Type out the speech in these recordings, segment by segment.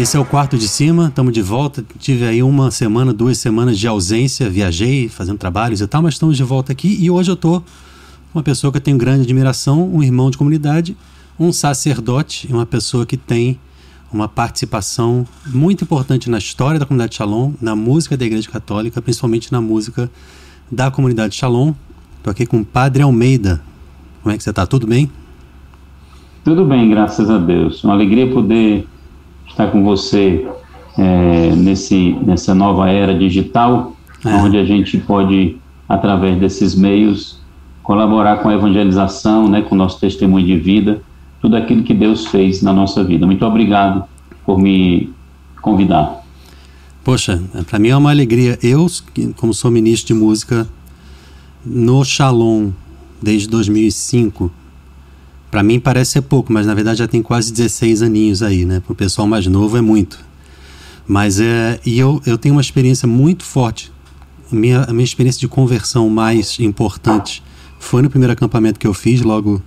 Esse é o quarto de cima, estamos de volta. Tive aí uma semana, duas semanas de ausência, viajei fazendo trabalhos e tal, mas estamos de volta aqui e hoje eu tô uma pessoa que eu tenho grande admiração, um irmão de comunidade, um sacerdote e uma pessoa que tem uma participação muito importante na história da comunidade Shalom, na música da Igreja Católica, principalmente na música da comunidade Shalom. Estou aqui com o Padre Almeida. Como é que você está? Tudo bem? Tudo bem, graças a Deus. Uma alegria poder estar com você é, nesse, nessa nova era digital, é. onde a gente pode, através desses meios, colaborar com a evangelização, né, com o nosso testemunho de vida, tudo aquilo que Deus fez na nossa vida. Muito obrigado por me convidar. Poxa, para mim é uma alegria. Eu, como sou ministro de música no Shalom desde 2005, para mim parece ser pouco, mas na verdade já tem quase 16 aninhos aí, né? Para o pessoal mais novo é muito. Mas é. E eu, eu tenho uma experiência muito forte. Minha, a minha experiência de conversão mais importante foi no primeiro acampamento que eu fiz, logo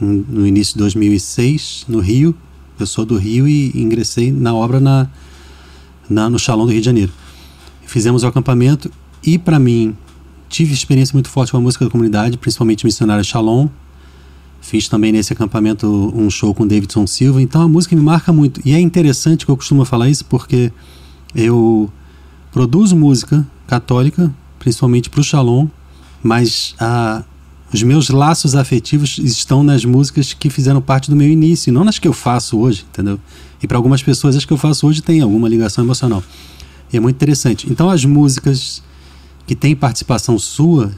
no início de 2006, no Rio. Eu sou do Rio e ingressei na obra na, na no Shalom do Rio de Janeiro. Fizemos o acampamento e, para mim, tive experiência muito forte com a música da comunidade, principalmente missionária Shalom, Fiz também nesse acampamento um show com Davidson Silva, então a música me marca muito. E é interessante que eu costumo falar isso porque eu produzo música católica, principalmente para o Shalom, mas a, os meus laços afetivos estão nas músicas que fizeram parte do meu início, não nas que eu faço hoje, entendeu? E para algumas pessoas as que eu faço hoje têm alguma ligação emocional. E é muito interessante. Então as músicas que têm participação sua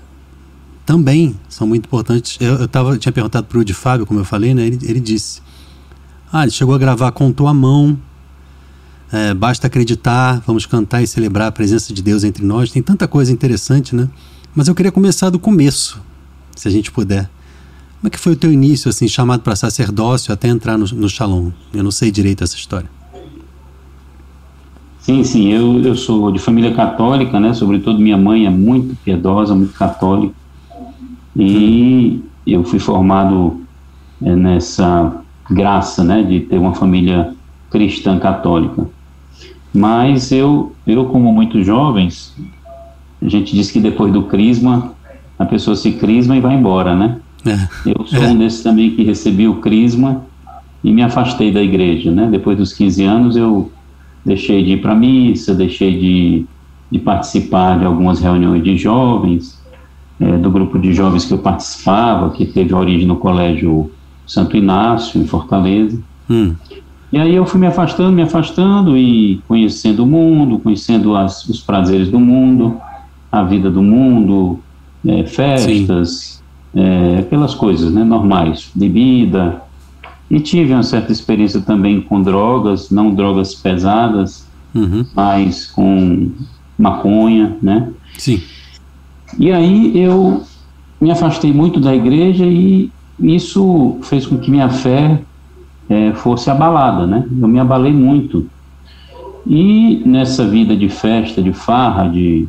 também são muito importantes. Eu, eu, tava, tinha perguntado para o de Fábio, como eu falei, né? Ele, ele disse: Ah, ele chegou a gravar Contou a Mão, é, Basta Acreditar, Vamos Cantar e Celebrar a Presença de Deus entre nós. Tem tanta coisa interessante, né? Mas eu queria começar do começo, se a gente puder. Como é que foi o teu início, assim, chamado para sacerdócio até entrar no, no Shalom? Eu não sei direito essa história. Sim, sim, eu, eu sou de família católica, né? Sobretudo minha mãe é muito piedosa, muito católica. E eu fui formado é, nessa graça, né, de ter uma família cristã católica. Mas eu, eu como muitos jovens, a gente diz que depois do crisma, a pessoa se crisma e vai embora, né? É. Eu sou é. um desses também que recebi o crisma e me afastei da igreja, né? Depois dos 15 anos eu deixei de ir para missa, deixei de, de participar de algumas reuniões de jovens, é, do grupo de jovens que eu participava, que teve origem no Colégio Santo Inácio, em Fortaleza. Hum. E aí eu fui me afastando, me afastando e conhecendo o mundo, conhecendo as, os prazeres do mundo, a vida do mundo, é, festas, é, aquelas coisas né, normais, bebida. E tive uma certa experiência também com drogas, não drogas pesadas, uhum. mas com maconha, né? Sim. E aí eu me afastei muito da igreja e isso fez com que minha fé é, fosse abalada, né? Eu me abalei muito. E nessa vida de festa, de farra, de,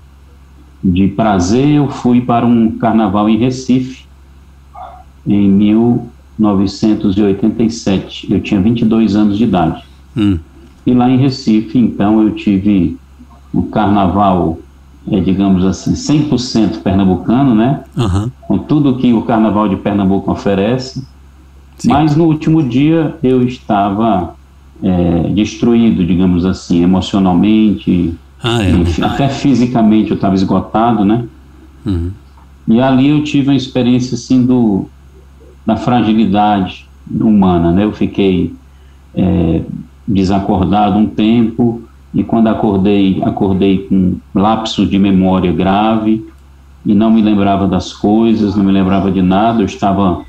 de prazer, eu fui para um carnaval em Recife, em 1987. Eu tinha 22 anos de idade. Hum. E lá em Recife, então, eu tive o carnaval é, digamos assim, 100% pernambucano, né? Uhum. Com tudo que o Carnaval de Pernambuco oferece. Sim. Mas no último dia eu estava é, destruído, digamos assim, emocionalmente, ah, é. enfim, até fisicamente eu estava esgotado, né? Uhum. E ali eu tive uma experiência assim do, da fragilidade humana, né? Eu fiquei é, desacordado um tempo, e quando acordei, acordei com lapso de memória grave e não me lembrava das coisas, não me lembrava de nada, eu estava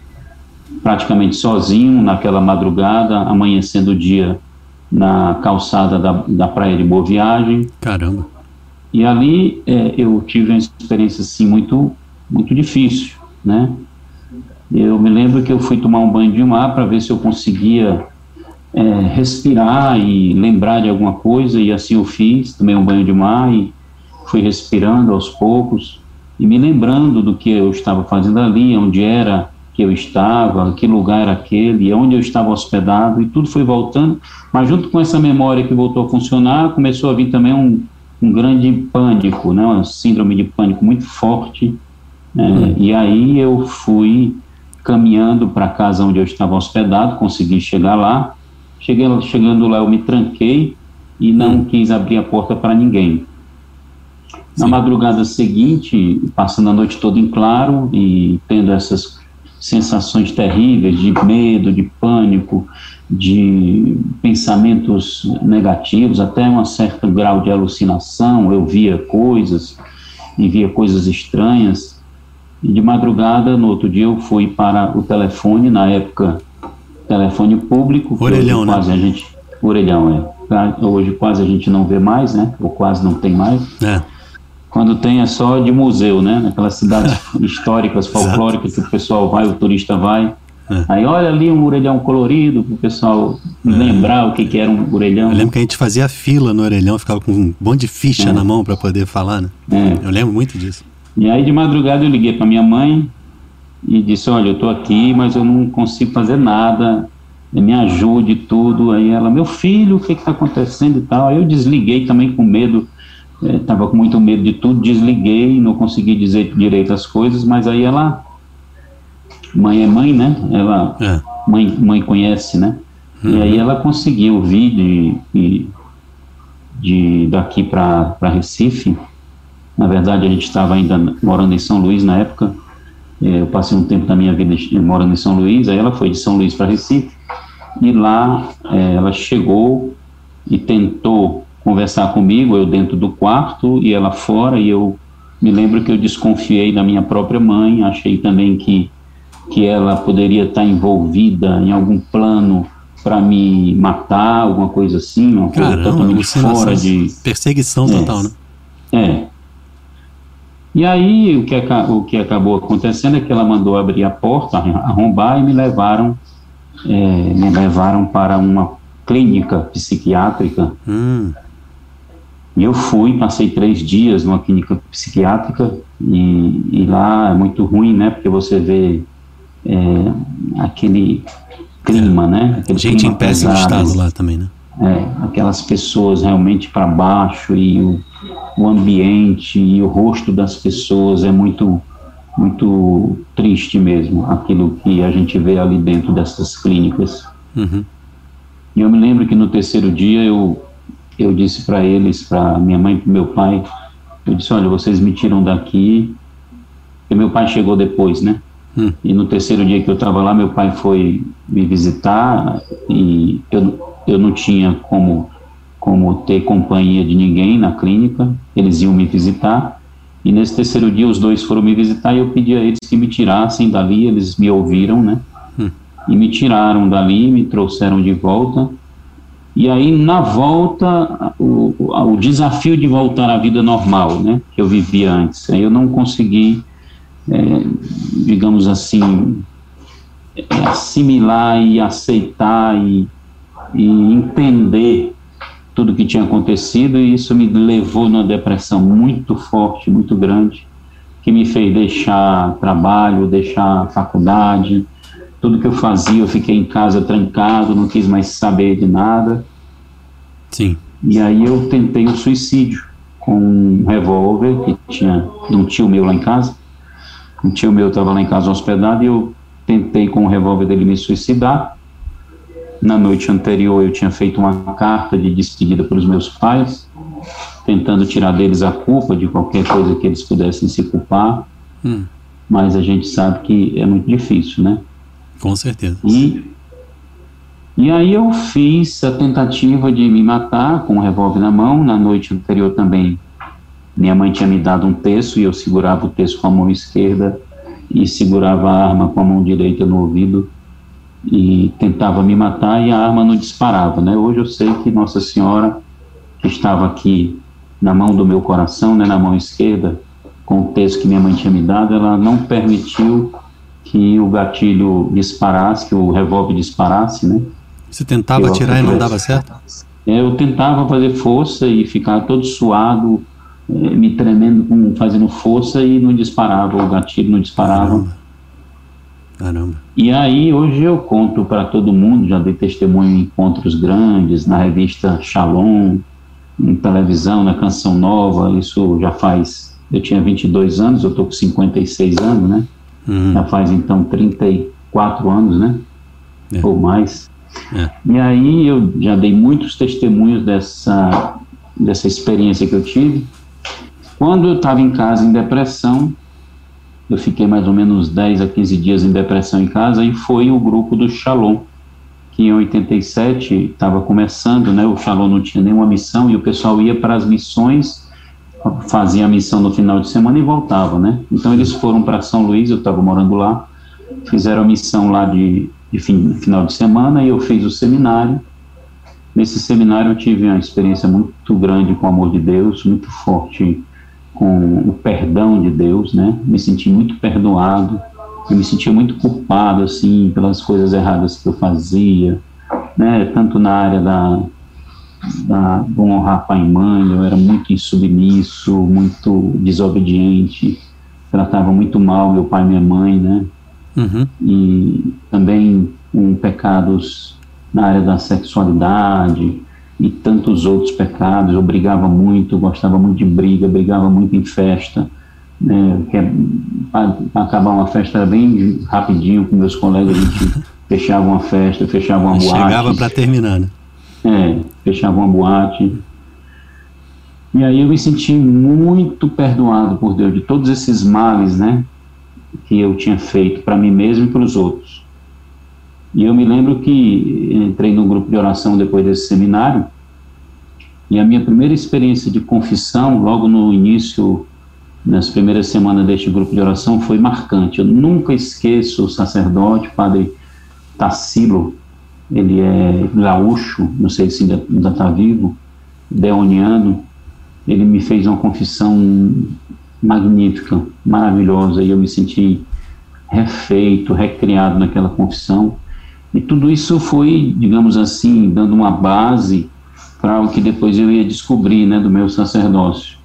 praticamente sozinho naquela madrugada, amanhecendo o dia na calçada da, da praia de Boa Viagem. Caramba! E ali é, eu tive uma experiência assim muito, muito difícil, né? Eu me lembro que eu fui tomar um banho de mar para ver se eu conseguia é, respirar e lembrar de alguma coisa, e assim eu fiz, tomei um banho de mar e fui respirando aos poucos e me lembrando do que eu estava fazendo ali, onde era, que eu estava, que lugar era aquele, onde eu estava hospedado, e tudo foi voltando, mas junto com essa memória que voltou a funcionar, começou a vir também um, um grande pânico, né, uma síndrome de pânico muito forte, é, hum. e aí eu fui caminhando para a casa onde eu estava hospedado, consegui chegar lá, cheguei, chegando lá eu me tranquei e não hum. quis abrir a porta para ninguém. Na Sim. madrugada seguinte, passando a noite toda em claro e tendo essas sensações terríveis de medo, de pânico, de pensamentos negativos, até um certo grau de alucinação, eu via coisas e via coisas estranhas. E de madrugada, no outro dia, eu fui para o telefone, na época, telefone público. Orelhão, né? Quase a gente, orelhão, é. Hoje quase a gente não vê mais, né? Ou quase não tem mais. É quando tem é só de museu, né? Naquelas cidades históricas, folclóricas, que o pessoal vai, o turista vai. É. Aí olha ali um orelhão colorido para o pessoal é. lembrar o que, que era um orelhão. Eu lembro que a gente fazia fila no orelhão, ficava com um monte de ficha é. na mão para poder falar, né? É. Eu lembro muito disso. E aí de madrugada eu liguei para minha mãe e disse, olha, eu estou aqui, mas eu não consigo fazer nada, me ajude tudo. Aí ela, meu filho, o que está acontecendo e tal. Aí eu desliguei também com medo estava é, com muito medo de tudo, desliguei, não consegui dizer direito as coisas, mas aí ela, mãe é mãe, né? Ela, é. mãe, mãe conhece, né? Uhum. E aí ela conseguiu vir de, de, de daqui para Recife. Na verdade, a gente estava ainda morando em São Luís na época. É, eu passei um tempo da minha vida morando em São Luís, aí ela foi de São Luís para Recife. E lá é, ela chegou e tentou conversar comigo, eu dentro do quarto e ela fora, e eu me lembro que eu desconfiei da minha própria mãe, achei também que, que ela poderia estar envolvida em algum plano para me matar, alguma coisa assim, uma coisa Caramba, totalmente fora de... Perseguição é, total, né? É. E aí o que, o que acabou acontecendo é que ela mandou abrir a porta, arrombar e me levaram, é, me levaram para uma clínica psiquiátrica hum. Eu fui, passei três dias numa clínica psiquiátrica e, e lá é muito ruim, né? Porque você vê é, aquele clima, né? Aquele Gente clima em péssimo estado lá também, né? É, aquelas pessoas realmente para baixo e o, o ambiente e o rosto das pessoas é muito muito triste mesmo, aquilo que a gente vê ali dentro dessas clínicas. Uhum. E eu me lembro que no terceiro dia eu eu disse para eles, para minha mãe e para meu pai, eu disse, olha, vocês me tiram daqui, porque meu pai chegou depois, né? Hum. E no terceiro dia que eu estava lá, meu pai foi me visitar e eu, eu não tinha como, como ter companhia de ninguém na clínica, eles iam me visitar. E nesse terceiro dia os dois foram me visitar e eu pedi a eles que me tirassem dali, eles me ouviram, né? Hum. E me tiraram dali, me trouxeram de volta. E aí, na volta, o, o, desafio de voltar à vida normal, né, que eu vivia antes, aí eu não consegui, é, digamos assim, é, assimilar e aceitar e, e entender tudo que tinha acontecido, e isso me levou numa depressão muito forte, muito grande, que me fez deixar trabalho, deixar faculdade, tudo que eu fazia, eu fiquei em casa trancado, não quis mais saber de nada. Sim. E aí eu tentei o suicídio com um revólver que tinha de um tio meu lá em casa. Um tio meu estava lá em casa hospedado e eu tentei com o revólver dele me suicidar. Na noite anterior eu tinha feito uma carta de despedida para os meus pais, tentando tirar deles a culpa de qualquer coisa que eles pudessem se culpar. Hum. Mas a gente sabe que é muito difícil, né? Com certeza. E, e aí eu fiz a tentativa de me matar com o um revólver na mão. Na noite anterior também, minha mãe tinha me dado um terço e eu segurava o terço com a mão esquerda e segurava a arma com a mão direita no ouvido e tentava me matar e a arma não disparava, né? Hoje eu sei que Nossa Senhora que estava aqui na mão do meu coração, né, na mão esquerda, com o texto que minha mãe tinha me dado, ela não permitiu que o gatilho disparasse, que o revólver disparasse, né? Você tentava atirar e não dava certo? É, eu tentava fazer força e ficar todo suado, é, me tremendo, fazendo força e não disparava, o gatilho não disparava. Caramba. E aí, hoje eu conto para todo mundo, já dei testemunho em encontros grandes, na revista Shalom, em televisão, na Canção Nova, isso já faz. Eu tinha 22 anos, eu estou com 56 anos, né? Uhum. Já faz então 34 anos, né? É. Ou mais. É. E aí eu já dei muitos testemunhos dessa, dessa experiência que eu tive. Quando eu estava em casa em depressão, eu fiquei mais ou menos 10 a 15 dias em depressão em casa e foi o grupo do Shalom, que em 87 estava começando, né? O Shalom não tinha nenhuma missão e o pessoal ia para as missões, fazia a missão no final de semana e voltava, né? Então eles foram para São Luís, eu estava morando lá, fizeram a missão lá de, de fim, final de semana e eu fiz o seminário. Nesse seminário eu tive uma experiência muito grande com o amor de Deus, muito forte com o perdão de Deus, né? Me senti muito perdoado, eu me sentia muito culpado, assim, pelas coisas erradas que eu fazia, né? Tanto na área da, da do honrar pai e mãe, eu era muito insubmisso, muito desobediente, tratava muito mal meu pai e minha mãe, né? Uhum. E também com pecados na área da sexualidade, e tantos outros pecados. Eu brigava muito, gostava muito de briga, brigava muito em festa. Né, para acabar uma festa bem rapidinho com meus colegas, a gente fechava uma festa, fechava uma boate. Chegava para terminar, né? É, fechava uma boate. E aí eu me senti muito perdoado por Deus de todos esses males, né, que eu tinha feito para mim mesmo e para os outros. E eu me lembro que entrei no grupo de oração depois desse seminário, e a minha primeira experiência de confissão, logo no início, nas primeiras semanas deste grupo de oração, foi marcante. Eu nunca esqueço o sacerdote, o padre Tassilo, ele é gaúcho, não sei se ainda está vivo, deoniano, ele me fez uma confissão magnífica, maravilhosa, e eu me senti refeito, recriado naquela confissão. E tudo isso foi, digamos assim, dando uma base para o que depois eu ia descobrir, né, do meu sacerdócio.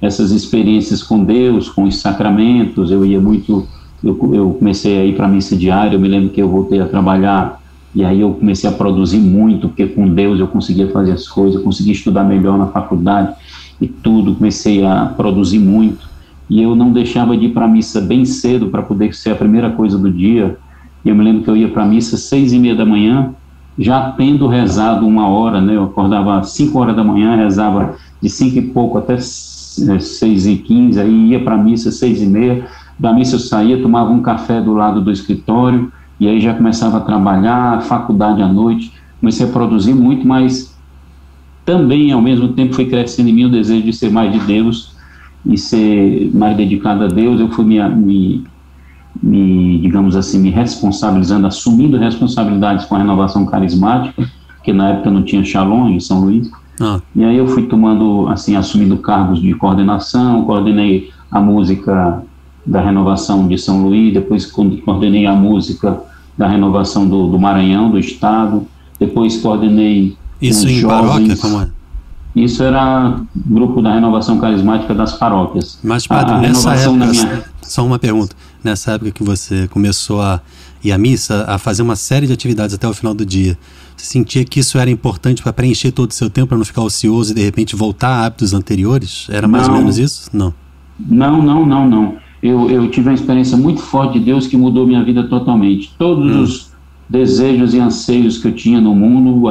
Essas experiências com Deus, com os sacramentos, eu ia muito, eu, eu comecei a ir para a missa diária, eu me lembro que eu voltei a trabalhar e aí eu comecei a produzir muito, porque com Deus eu conseguia fazer as coisas, eu conseguia estudar melhor na faculdade e tudo, comecei a produzir muito. E eu não deixava de ir para a missa bem cedo para poder ser a primeira coisa do dia, e eu me lembro que eu ia para a missa seis e meia da manhã, já tendo rezado uma hora, né? Eu acordava às cinco horas da manhã, rezava de cinco e pouco até seis e quinze, aí ia para a missa seis e meia. Da missa eu saía, tomava um café do lado do escritório, e aí já começava a trabalhar, faculdade à noite, comecei a produzir muito, mas também, ao mesmo tempo, foi crescendo em mim o desejo de ser mais de Deus e ser mais dedicado a Deus. Eu fui me, me me, digamos assim, me responsabilizando, assumindo responsabilidades com a renovação carismática, que na época não tinha Shalom em São Luís. Ah. E aí eu fui tomando, assim, assumindo cargos de coordenação, coordenei a música da renovação de São Luís, depois coordenei a música da renovação do, do Maranhão, do Estado, depois coordenei. Isso em jovens, paróquia, como é? Isso era grupo da renovação carismática das paróquias. Mas, padre, a, a nessa época, minha... só uma pergunta. Nessa época que você começou a ir à missa, a fazer uma série de atividades até o final do dia, você sentia que isso era importante para preencher todo o seu tempo, para não ficar ocioso e de repente voltar a hábitos anteriores? Era mais não, ou menos isso? Não. Não, não, não, não. Eu, eu tive uma experiência muito forte de Deus que mudou minha vida totalmente. Todos hum. os desejos e anseios que eu tinha no mundo,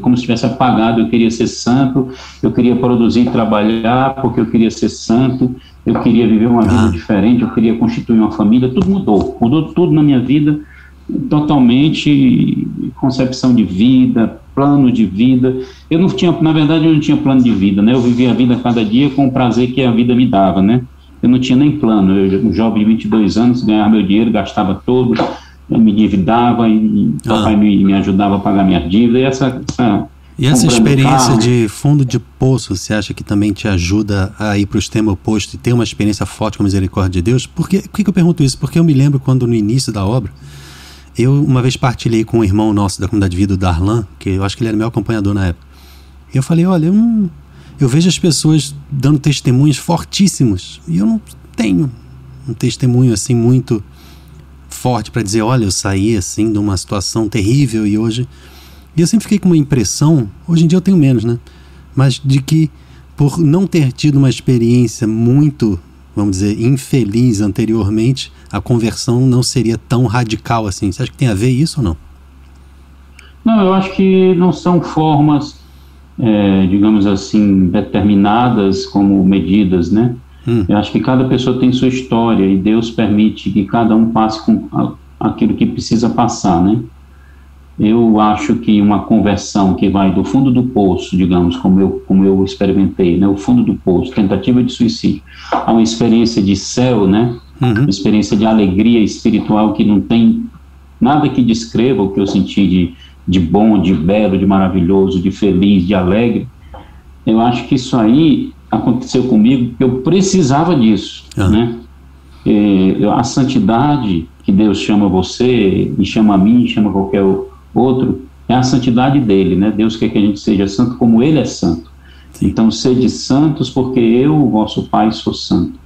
como se tivesse apagado. Eu queria ser santo, eu queria produzir e trabalhar porque eu queria ser santo, eu queria viver uma vida ah. diferente, eu queria constituir uma família. Tudo mudou, mudou tudo na minha vida, totalmente concepção de vida, plano de vida. Eu não tinha, na verdade, eu não tinha plano de vida, né? Eu vivia a vida cada dia com o prazer que a vida me dava, né? Eu não tinha nem plano. Eu, um jovem de 22 anos, ganhava meu dinheiro, gastava todo me endividava e ah. papai me, me ajudava a pagar minha dívida e essa, essa e essa experiência de fundo de poço, você acha que também te ajuda a ir para o extremo oposto e ter uma experiência forte com a misericórdia de Deus? Por que, que eu pergunto isso? Porque eu me lembro quando no início da obra, eu uma vez partilhei com um irmão nosso da comunidade de vida, o Darlan, que eu acho que ele era meu acompanhador na época. E eu falei, olha, eu, não, eu vejo as pessoas dando testemunhos fortíssimos e eu não tenho um testemunho assim muito forte para dizer, olha, eu saí assim de uma situação terrível e hoje. E eu sempre fiquei com uma impressão, hoje em dia eu tenho menos, né? Mas de que por não ter tido uma experiência muito, vamos dizer, infeliz anteriormente, a conversão não seria tão radical assim. Você acha que tem a ver isso ou não? Não, eu acho que não são formas, é, digamos assim, determinadas como medidas, né? Hum. Eu acho que cada pessoa tem sua história e Deus permite que cada um passe com aquilo que precisa passar, né? Eu acho que uma conversão que vai do fundo do poço, digamos, como eu, como eu experimentei, né? O fundo do poço, tentativa de suicídio, a uma experiência de céu, né? Uhum. Uma experiência de alegria espiritual que não tem nada que descreva o que eu senti de, de bom, de belo, de maravilhoso, de feliz, de alegre. Eu acho que isso aí aconteceu comigo eu precisava disso, ah. né? E, a santidade que Deus chama você e chama a mim, chama qualquer outro, é a santidade dele, né? Deus quer que a gente seja santo como ele é santo. Sim. Então, sede santos porque eu, o vosso Pai, sou santo.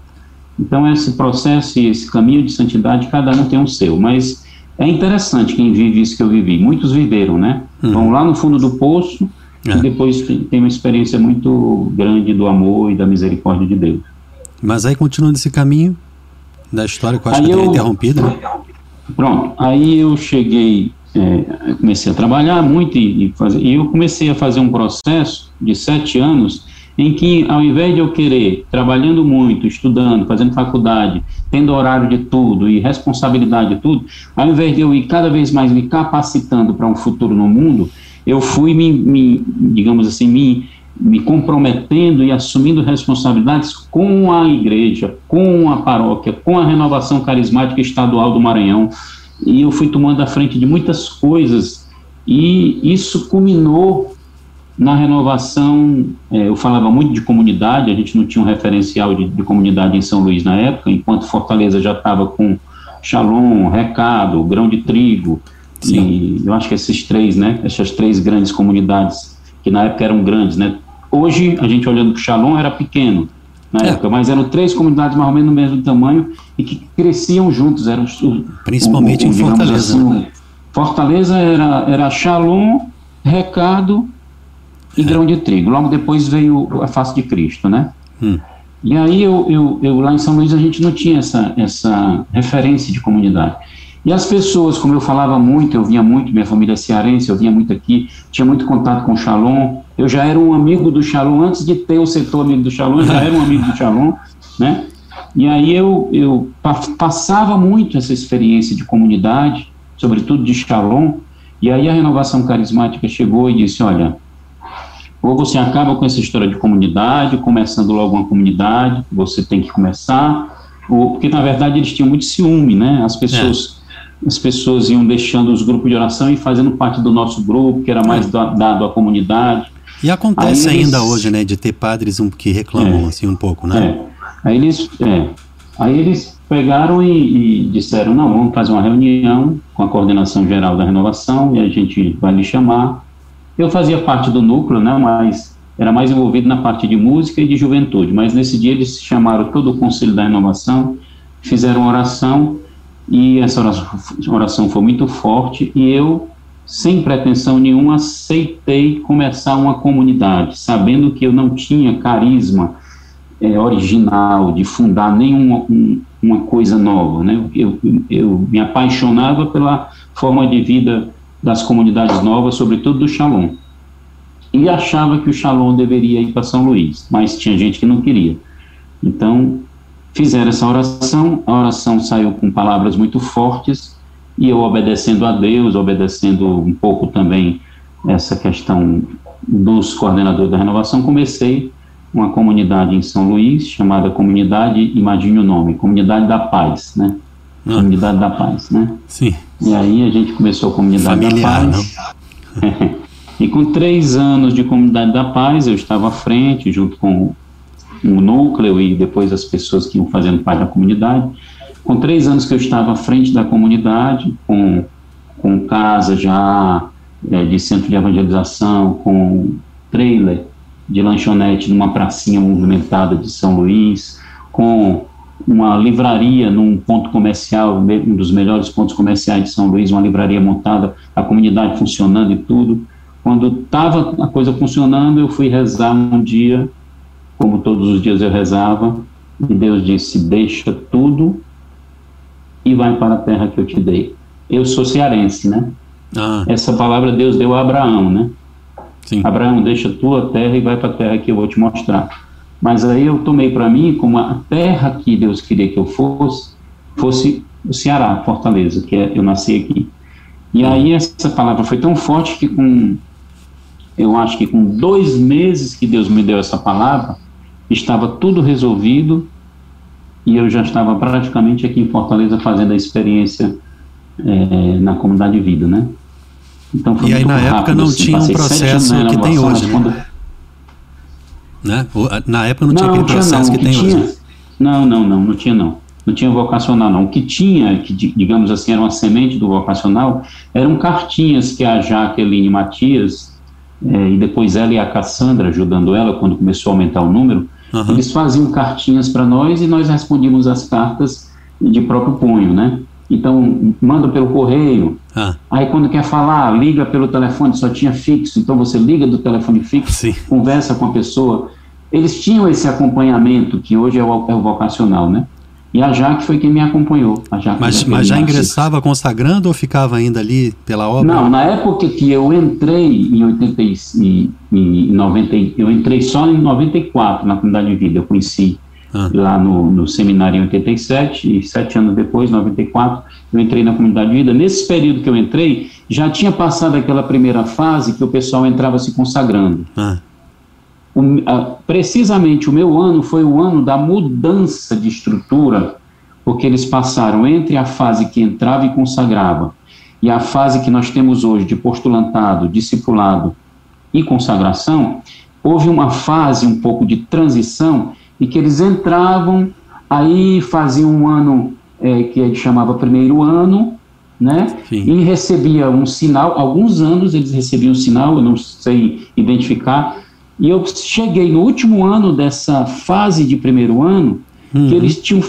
Então, esse processo e esse caminho de santidade, cada um tem um seu, mas é interessante quem vive isso que eu vivi. Muitos viveram, né? Uhum. Vão lá no fundo do poço, é. E depois tem uma experiência muito grande do amor e da misericórdia de Deus. Mas aí continuando esse caminho da história que eu acho aí que eu, interrompido, né? Pronto, aí eu cheguei, é, comecei a trabalhar muito e, e, fazer, e eu comecei a fazer um processo de sete anos em que, ao invés de eu querer, trabalhando muito, estudando, fazendo faculdade, tendo horário de tudo e responsabilidade de tudo, ao invés de eu ir cada vez mais me capacitando para um futuro no mundo, eu fui me, me digamos assim, me, me comprometendo e assumindo responsabilidades com a igreja, com a paróquia, com a renovação carismática estadual do Maranhão, e eu fui tomando a frente de muitas coisas, e isso culminou na renovação, é, eu falava muito de comunidade, a gente não tinha um referencial de, de comunidade em São Luís na época, enquanto Fortaleza já estava com Shalom, Recado, Grão de Trigo, Sim. E eu acho que esses três, né, essas três grandes comunidades, que na época eram grandes, né, hoje a gente olhando para o Shalom era pequeno na é. época, mas eram três comunidades mais ou menos do mesmo tamanho e que cresciam juntos, eram principalmente em Fortaleza. Assim, né? Fortaleza era, era Shalom, Recado e é. Grão de Trigo. Logo depois veio a face de Cristo, né? Hum. E aí eu, eu, eu, lá em São Luís a gente não tinha essa, essa referência de comunidade. E as pessoas, como eu falava muito, eu vinha muito, minha família é cearense, eu vinha muito aqui, tinha muito contato com o Shalom, eu já era um amigo do Shalom, antes de ter o setor amigo do Shalom, eu já era um amigo do Shalom, né? E aí eu, eu passava muito essa experiência de comunidade, sobretudo de Shalom, e aí a renovação carismática chegou e disse, olha, ou você acaba com essa história de comunidade, começando logo uma comunidade, você tem que começar, ou, porque na verdade eles tinham muito ciúme, né? As pessoas... É as pessoas iam deixando os grupos de oração e fazendo parte do nosso grupo, que era mais é. dado à comunidade. E acontece eles, ainda hoje, né, de ter padres um, que reclamam é, assim um pouco, né? É. Aí eles, é, aí eles pegaram e, e, disseram, não, vamos fazer uma reunião com a coordenação geral da renovação e a gente vai lhe chamar. Eu fazia parte do núcleo, né, mas era mais envolvido na parte de música e de juventude, mas nesse dia eles chamaram todo o conselho da renovação, fizeram oração e essa oração foi muito forte e eu, sem pretensão nenhuma, aceitei começar uma comunidade, sabendo que eu não tinha carisma é, original de fundar nenhuma um, uma coisa nova, né? Eu, eu me apaixonava pela forma de vida das comunidades novas, sobretudo do Shalom. E achava que o Shalom deveria ir para São Luís, mas tinha gente que não queria. Então, Fizeram essa oração, a oração saiu com palavras muito fortes, e eu obedecendo a Deus, obedecendo um pouco também essa questão dos coordenadores da renovação, comecei uma comunidade em São Luís, chamada Comunidade, imagine o nome, Comunidade da Paz, né? Ah. Comunidade da Paz, né? Sim. E aí a gente começou a Comunidade Familiar, da Paz. e com três anos de Comunidade da Paz, eu estava à frente, junto com um núcleo e depois as pessoas que iam fazendo parte da comunidade. Com três anos que eu estava à frente da comunidade, com, com casa já é, de centro de evangelização, com trailer de lanchonete numa pracinha movimentada de São Luís, com uma livraria num ponto comercial, um dos melhores pontos comerciais de São Luís, uma livraria montada, a comunidade funcionando e tudo. Quando estava a coisa funcionando, eu fui rezar um dia, como todos os dias eu rezava, e Deus disse: Deixa tudo e vai para a terra que eu te dei. Eu sou cearense, né? Ah. Essa palavra Deus deu a Abraão, né? Sim. Abraão, deixa tua terra e vai para a terra que eu vou te mostrar. Mas aí eu tomei para mim como a terra que Deus queria que eu fosse, fosse o Ceará, Fortaleza, que é, eu nasci aqui. E aí essa palavra foi tão forte que com, eu acho que com dois meses que Deus me deu essa palavra, estava tudo resolvido e eu já estava praticamente aqui em Fortaleza fazendo a experiência é, na comunidade de vida, né? Então e aí na rápido, época não assim, tinha um processo que tem hoje? Quando... né? Na época não, não tinha aquele processo não, que, que, tem tinha... hoje. Não, não, não, não tinha não. Não tinha vocacional não. O que tinha, que digamos assim, era uma semente do vocacional, eram cartinhas que a Jaqueline Matias, é, e depois ela e a Cassandra, ajudando ela, quando começou a aumentar o número, uhum. eles faziam cartinhas para nós e nós respondíamos as cartas de próprio punho, né? Então, manda pelo correio. Ah. Aí, quando quer falar, liga pelo telefone, só tinha fixo. Então, você liga do telefone fixo, Sim. conversa com a pessoa. Eles tinham esse acompanhamento, que hoje é o, é o vocacional, né? E a Jaque foi quem me acompanhou. mas, mas já ingressava consagrando ou ficava ainda ali pela obra? Não, na época que eu entrei em 80 e, em 90, eu entrei só em 94 na comunidade de vida, eu conheci ah. lá no, no, seminário em 87 e sete anos depois, 94, eu entrei na comunidade de vida. Nesse período que eu entrei, já tinha passado aquela primeira fase que o pessoal entrava se consagrando. Ah. O, a, precisamente o meu ano foi o ano da mudança de estrutura, porque eles passaram entre a fase que entrava e consagrava e a fase que nós temos hoje de postulantado, discipulado e consagração, houve uma fase um pouco de transição e que eles entravam, aí faziam um ano é, que a gente chamava primeiro ano, né? Sim. E recebia um sinal, alguns anos eles recebiam um sinal, eu não sei identificar, e eu cheguei no último ano dessa fase de primeiro ano, uhum. que eles tinham,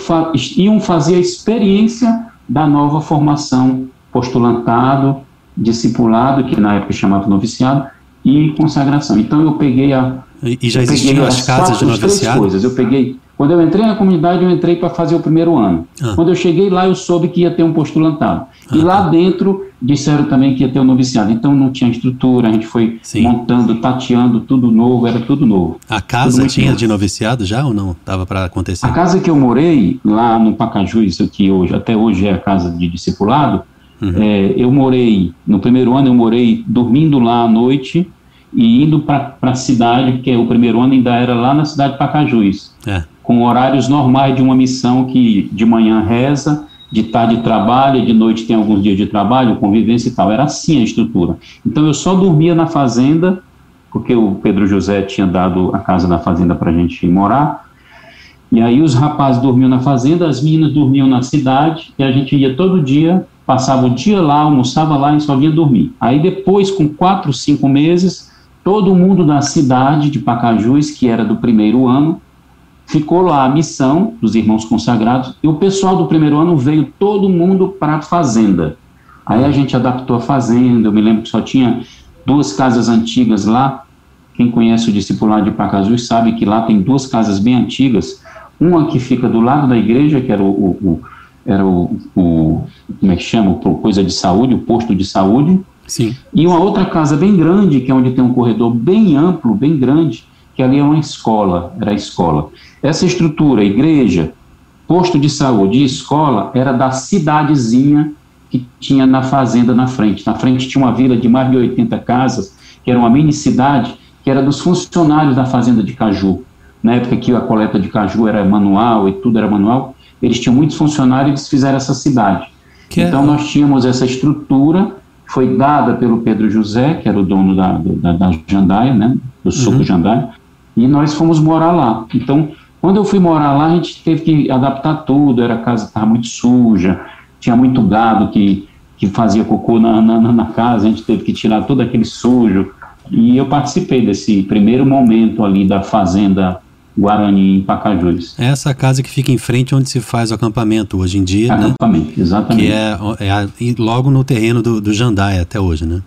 iam fazer a experiência da nova formação, postulantado, discipulado, que na época chamava noviciado, e consagração. Então eu peguei a, e, e já existiam as, as casas quatro, de noviciado? coisas. Eu peguei. Quando eu entrei na comunidade, eu entrei para fazer o primeiro ano. Ah. Quando eu cheguei lá, eu soube que ia ter um postulantado. Ah, e lá tá. dentro disseram também que ia ter um noviciado. Então não tinha estrutura, a gente foi Sim. montando, tateando, tudo novo, era tudo novo. A casa tinha novo. de noviciado já ou não? Estava para acontecer? A casa que eu morei, lá no Pacajus, que hoje, até hoje é a casa de discipulado, uhum. é, eu morei, no primeiro ano eu morei dormindo lá à noite, e indo para a cidade, porque o primeiro ano ainda era lá na cidade de Pacajus, é. Com horários normais de uma missão que de manhã reza, de tarde trabalha, de noite tem alguns dias de trabalho, convivência e tal. Era assim a estrutura. Então eu só dormia na fazenda, porque o Pedro José tinha dado a casa da fazenda para a gente morar. E aí os rapazes dormiam na fazenda, as meninas dormiam na cidade, e a gente ia todo dia, passava o dia lá, almoçava lá e só vinha dormir. Aí depois, com quatro, cinco meses, Todo mundo da cidade de Pacajus, que era do primeiro ano, ficou lá a missão dos irmãos consagrados, e o pessoal do primeiro ano veio todo mundo para a fazenda. Aí a gente adaptou a fazenda, eu me lembro que só tinha duas casas antigas lá. Quem conhece o discipulado de Pacajus sabe que lá tem duas casas bem antigas. Uma que fica do lado da igreja, que era o, o, o era o, o, como é que chama, coisa de saúde, o posto de saúde, Sim. E uma outra casa bem grande, que é onde tem um corredor bem amplo, bem grande, que ali é uma escola, era a escola. Essa estrutura, igreja, posto de saúde e escola, era da cidadezinha que tinha na fazenda na frente. Na frente tinha uma vila de mais de 80 casas, que era uma mini cidade, que era dos funcionários da fazenda de Caju. Na época que a coleta de caju era manual e tudo era manual, eles tinham muitos funcionários e eles fizeram essa cidade. Que é então é... nós tínhamos essa estrutura foi dada pelo Pedro José, que era o dono da, da, da Jandaia, né, do suco uhum. Jandaia, e nós fomos morar lá. Então, quando eu fui morar lá, a gente teve que adaptar tudo, era a casa estava muito suja, tinha muito gado que, que fazia cocô na, na, na casa, a gente teve que tirar todo aquele sujo, e eu participei desse primeiro momento ali da fazenda Guarani, em Pacajus. É essa casa que fica em frente onde se faz o acampamento hoje em dia, acampamento, né? exatamente. Que é, é logo no terreno do, do Jandaia até hoje, né?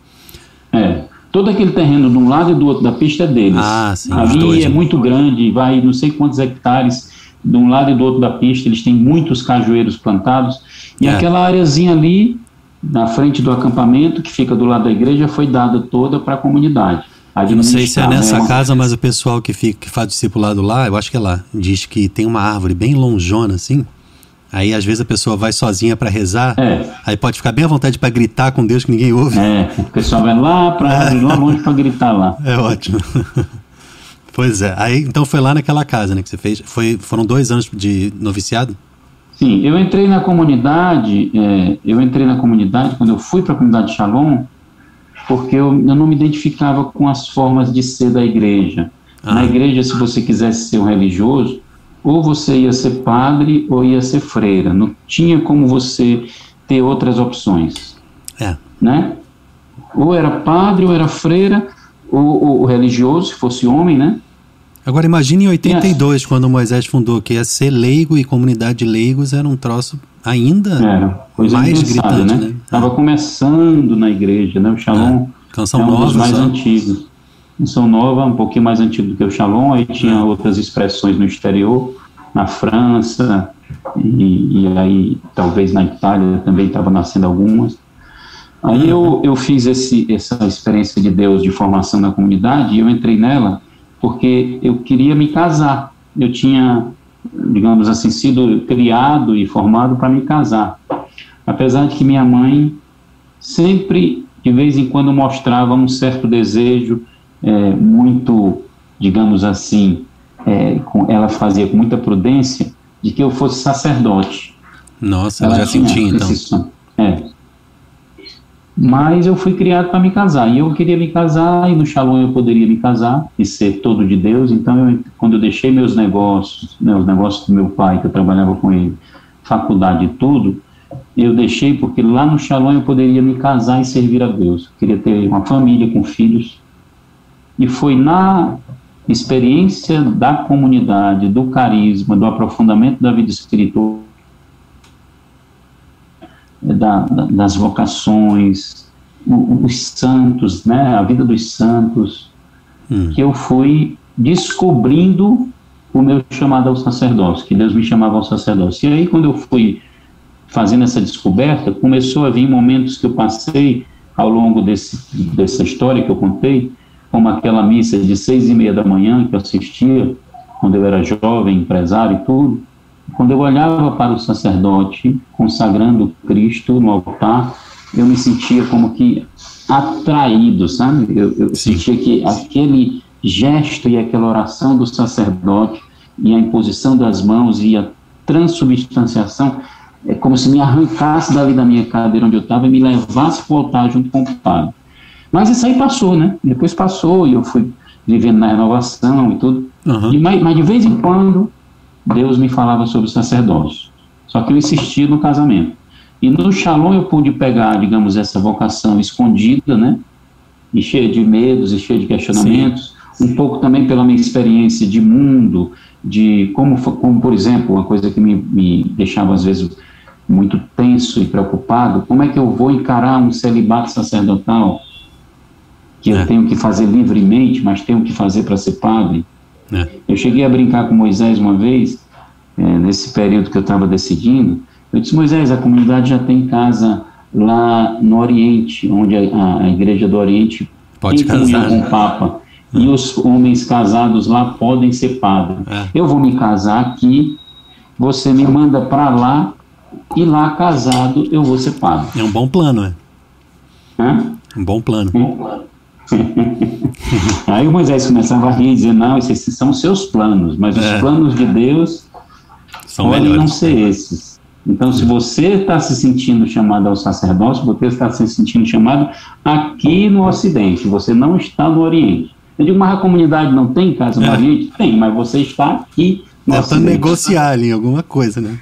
É. Todo aquele terreno de um lado e do outro da pista é deles. Ah, sim. Ali dois, é né? muito grande, vai não sei quantos hectares de um lado e do outro da pista, eles têm muitos cajueiros plantados. E É. aquela areazinha ali, na frente do acampamento, que fica do lado da igreja, foi dada toda para a comunidade. Eu não sei se é Administrar, nessa né? Casa, mas o pessoal que, fica, que faz discipulado lá, eu acho que é lá, diz que tem uma árvore bem lonjona assim. Aí às vezes a pessoa vai sozinha para rezar, É. aí pode ficar bem à vontade para gritar com Deus que ninguém ouve. É, o pessoal vai lá para lá longe para gritar lá. É ótimo. pois é. Aí então foi lá naquela casa, né, que você fez. Foi, foram dois anos de noviciado? Sim, eu entrei na comunidade, é, eu entrei na comunidade quando eu fui para a comunidade Shalom, porque eu, eu não me identificava com as formas de ser da igreja. Ah. Na igreja, se você quisesse ser um religioso, ou você ia ser padre ou ia ser freira. Não tinha como você ter outras opções, É. né? Ou era padre, ou era freira, ou, ou religioso, se fosse homem, né? Agora imagine em 82, quando Moisés fundou que ia ser leigo e comunidade de leigos era um troço ainda Era coisa mais gritante, né? né? Estava começando na igreja, né? O Shalom Canção é um nova, dos mais só. antigos. Canção nova, um pouquinho mais antigo do que o Shalom, aí tinha outras expressões no exterior, na França, e, e aí talvez na Itália também estava nascendo algumas. Aí eu, eu fiz esse, essa experiência de Deus de formação na comunidade e eu entrei nela porque eu queria me casar. Eu tinha, digamos assim, sido criado e formado para me casar. Apesar de que minha mãe sempre, de vez em quando, mostrava um certo desejo é, muito, digamos assim, é, com, ela fazia com muita prudência de que eu fosse sacerdote. Nossa, ela já sentia então. É. Mas eu fui criado para me casar. E eu queria me casar, e no Shalom eu poderia me casar e ser todo de Deus. Então, eu, quando eu deixei meus negócios, né, os negócios do meu pai, que eu trabalhava com ele, faculdade e tudo, eu deixei porque lá no Shalom eu poderia me casar e servir a Deus. Eu queria ter uma família com filhos. E foi na experiência da comunidade, do carisma, do aprofundamento da vida espiritual, da, da, das vocações, os santos, né, a vida dos santos, Hum. que eu fui descobrindo o meu chamado ao sacerdócio, que Deus me chamava ao sacerdócio. E aí, quando eu fui fazendo essa descoberta, começou a vir momentos que eu passei ao longo desse, dessa história que eu contei, como aquela missa de seis e meia da manhã que eu assistia, quando eu era jovem, empresário e tudo, quando eu olhava para o sacerdote consagrando Cristo no altar, eu me sentia como que atraído, sabe? Eu, eu sentia que aquele gesto e aquela oração do sacerdote e a imposição das mãos e a transubstanciação é como se me arrancasse dali da minha cadeira onde eu estava e me levasse para o altar junto com o padre. Mas isso aí passou, né? Depois passou e eu fui vivendo na renovação e tudo. Aham. E, mas, mas de vez em quando Deus me falava sobre o sacerdócio. Só que eu insistia no casamento. E no Shalom eu pude pegar, digamos, essa vocação escondida, né? E cheia de medos e cheia de questionamentos. Um pouco também pela minha experiência de mundo, de como, como por exemplo, uma coisa que me, me deixava às vezes muito tenso e preocupado, como é que eu vou encarar um celibato sacerdotal que É. eu tenho que fazer livremente, mas tenho que fazer para ser padre? É. Eu cheguei a brincar com Moisés uma vez, eh, nesse período que eu estava decidindo. Eu disse: Moisés, a comunidade já tem casa lá no Oriente, onde a, a igreja do Oriente Pode tem casar, com né? o Papa. E os homens casados lá podem ser padre. É. Eu vou me casar aqui, você me manda para lá, e lá casado eu vou ser padre. É um bom plano, é. Hã? Um bom plano. Aí o Moisés começava a rir e dizer: Não, esses são seus planos, mas os É. planos de Deus São podem não melhores. ser esses. Então, se você está se sentindo chamado ao sacerdócio, você está se sentindo chamado aqui no Ocidente, você não está no Oriente. Eu digo, mas a comunidade não tem casa no É. Oriente? Tem, mas você está aqui no É para Ocidente. negociar ali alguma coisa, né?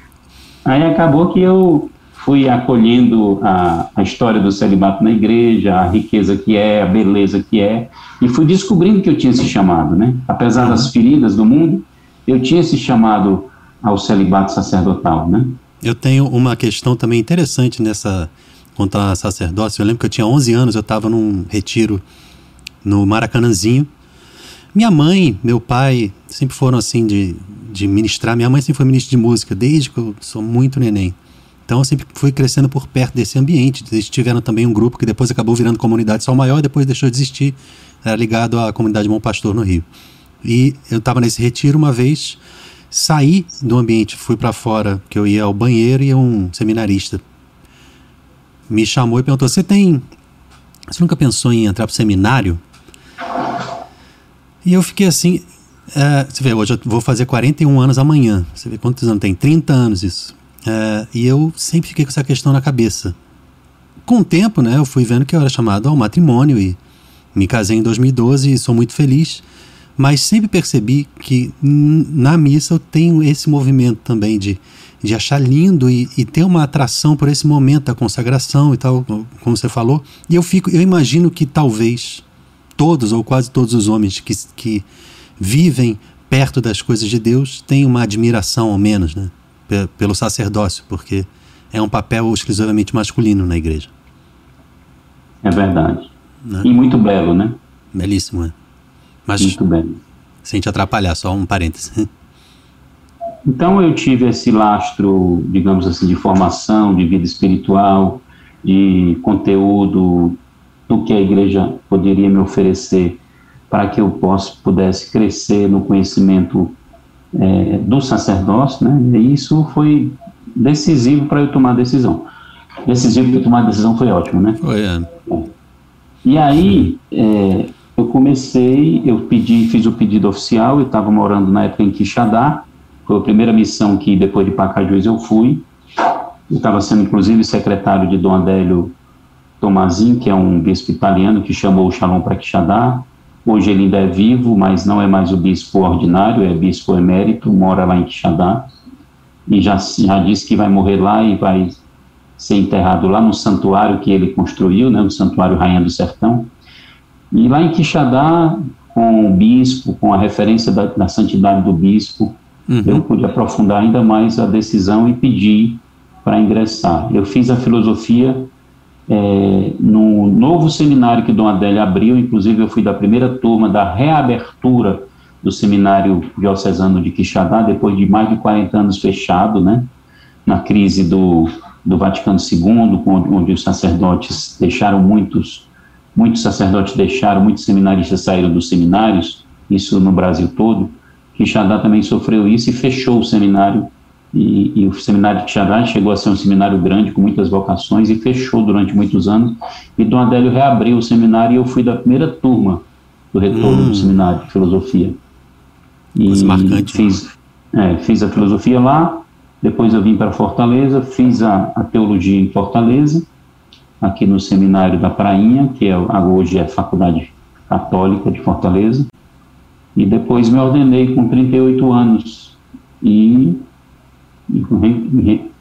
Aí acabou que eu fui acolhendo a, a história do celibato na igreja, a riqueza que é, a beleza que é, e fui descobrindo que eu tinha esse chamado, né? Apesar das feridas do mundo, eu tinha esse chamado ao celibato sacerdotal, né? Eu tenho uma questão também interessante nessa quanto a sacerdócio. Eu lembro que eu tinha 11 anos, eu estava num retiro no Maracanãzinho. Minha mãe, meu pai sempre foram assim de, de ministrar. Minha mãe sempre foi ministra de música desde que eu sou muito neném. Então eu sempre fui crescendo por perto desse ambiente. Eles tiveram também um grupo que depois acabou virando comunidade Sol Maior depois deixou de existir. Era ligado à comunidade Bom Pastor no Rio. E eu estava nesse retiro uma vez, saí do ambiente, fui para fora, que eu ia ao banheiro e um seminarista me chamou e perguntou: Você tem. Você nunca pensou em entrar para seminário? E eu fiquei assim. É, você vê, hoje eu vou fazer 41 anos amanhã. Você vê quantos anos tem? 30 anos isso. É, e eu sempre fiquei com essa questão na cabeça. Com o tempo, né, eu fui vendo que eu era chamado ao matrimônio e me casei em 2012 e sou muito feliz. Mas sempre percebi que na missa eu tenho esse movimento também de de achar lindo e, e, ter uma atração por esse momento da consagração e tal, como você falou. E eu fico, eu imagino que talvez todos ou quase todos os homens que, que vivem perto das coisas de Deus tenham uma admiração ao menos, né, pelo sacerdócio, porque é um papel exclusivamente masculino na igreja. É verdade. Né? E muito belo, né? Belíssimo, é. Mas, muito belo. Sem te atrapalhar, só um parêntese. Então eu tive esse lastro, digamos assim, de formação, de vida espiritual, de conteúdo do que a igreja poderia me oferecer para que eu possa, pudesse crescer no conhecimento é, do sacerdócio, né? E isso foi decisivo para eu tomar a decisão. Decisivo para tomar a decisão foi ótimo, né? Foi, é. E aí é, eu comecei, eu pedi, fiz o pedido oficial, eu estava morando na época em Quixadá, foi a primeira missão que, depois de Pacajus, eu fui. Eu estava sendo, inclusive, secretário de Dom Adélio Tomazin, que é um bispo italiano que chamou o Shalom para Quixadá. Hoje ele ainda é vivo, mas não é mais o bispo ordinário, é bispo emérito, mora lá em Quixadá. E já, já disse que vai morrer lá e vai ser enterrado lá no santuário que ele construiu, né, no Santuário Rainha do Sertão. E lá em Quixadá, com o bispo, com a referência da, da santidade do bispo, uhum. eu pude aprofundar ainda mais a decisão e pedir para ingressar. Eu fiz a filosofia é, no novo seminário que Dom Adélio abriu, inclusive eu fui da primeira turma da reabertura do seminário diocesano de Quixadá, depois de mais de 40 anos fechado, né, na crise do, do Vaticano II, onde, onde os sacerdotes deixaram muitos, muitos sacerdotes deixaram, muitos seminaristas saíram dos seminários, isso no Brasil todo, Quixadá também sofreu isso e fechou o seminário. E, e, o seminário de Quixadá chegou a ser um seminário grande, com muitas vocações, e fechou durante muitos anos. E Dom Adélio reabriu o seminário e eu fui da primeira turma do retorno hum. do seminário de filosofia. E marcante. Fiz, é, fiz a filosofia lá, depois eu vim para Fortaleza, fiz a, a, teologia em Fortaleza, aqui no seminário da Prainha, que é, hoje é a Faculdade Católica de Fortaleza. E depois me ordenei com 38 anos e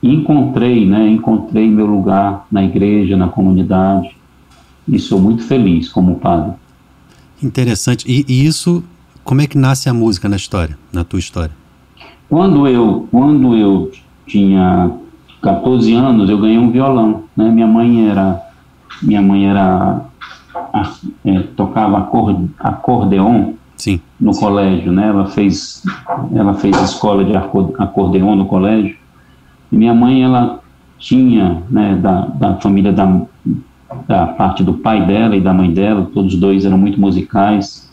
encontrei, né, encontrei meu lugar na igreja, na comunidade e sou muito feliz como padre. Interessante. E, e isso, como é que nasce a música na história, na tua história? Quando eu, quando eu tinha 14 anos, eu ganhei um violão, né? Minha mãe era minha mãe era é, tocava acordeon Sim. no colégio, né? Ela fez, ela fez escola de acordeon no colégio. E minha mãe, ela tinha, né, da, da família da, da parte do pai dela e da mãe dela, todos dois eram muito musicais.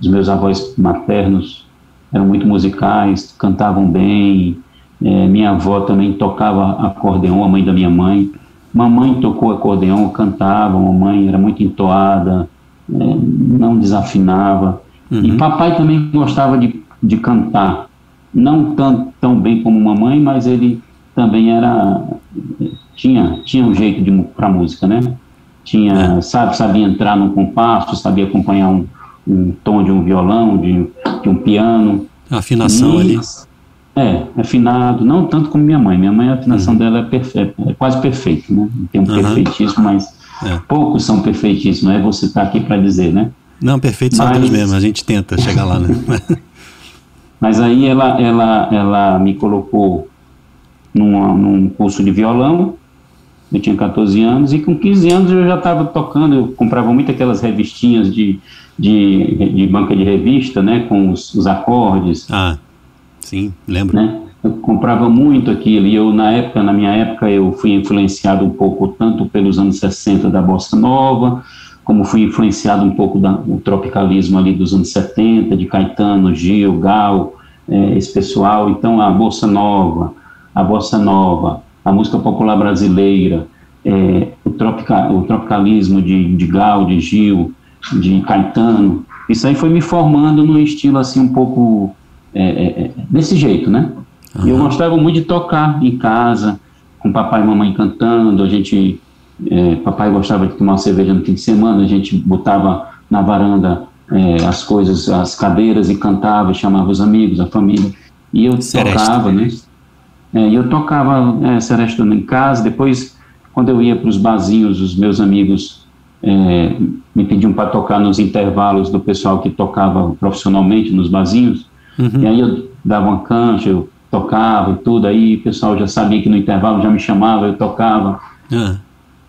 Os meus avós maternos eram muito musicais, cantavam bem. É, minha avó também tocava acordeon, a mãe da minha mãe. Mamãe tocou acordeon, cantava, mamãe era muito entoada, é, não desafinava. Uhum. E papai também gostava de, de cantar, não tão, tão bem como mamãe, mas ele também era tinha tinha um jeito de para música, né? Tinha é. sabe sabia entrar num compasso, sabia acompanhar um, um tom de um violão, de, de um piano. A afinação e, ali. É, afinado, não tanto como minha mãe. Minha mãe, a afinação uhum. dela é, perfeita, é quase perfeita, né? Tem um uhum. perfeitíssimo, mas é. poucos são perfeitíssimos, é você estar tá aqui para dizer, né? Não, perfeito só Mas... Deus mesmo, a gente tenta chegar lá, né? Mas aí ela, ela, ela me colocou num, num curso de violão, eu tinha 14 anos, e com 15 anos eu já estava tocando, eu comprava muito aquelas revistinhas de, de, de banca de revista, né, com os, os acordes. Ah, sim, lembro. Né? Eu comprava muito aquilo, e eu, na época, na minha época, eu fui influenciado um pouco tanto pelos anos 60 da Bossa Nova, como fui influenciado um pouco do tropicalismo ali dos anos 70, de Caetano, Gil, Gal, é, esse pessoal. Então, a Bossa Nova, a Bossa Nova, a música popular brasileira, é, o, tropica, o tropicalismo de, de Gal, de Gil, de Caetano, isso aí foi me formando num estilo assim um pouco é, é, é desse jeito, né? Uhum. Eu gostava muito de tocar em casa, com papai e mamãe cantando, a gente, é, papai gostava de tomar cerveja no fim de semana, a gente botava na varanda é, as coisas, as cadeiras e cantava, chamava os amigos, a família, e eu tocava, né? É, eu tocava é, Seresta em casa, depois, quando eu ia para os barzinhos, os meus amigos é, me pediam para tocar nos intervalos do pessoal que tocava profissionalmente nos barzinhos, uhum. e aí eu dava uma cancha, eu tocava e tudo, aí o pessoal já sabia que no intervalo já me chamava, eu tocava. Uhum.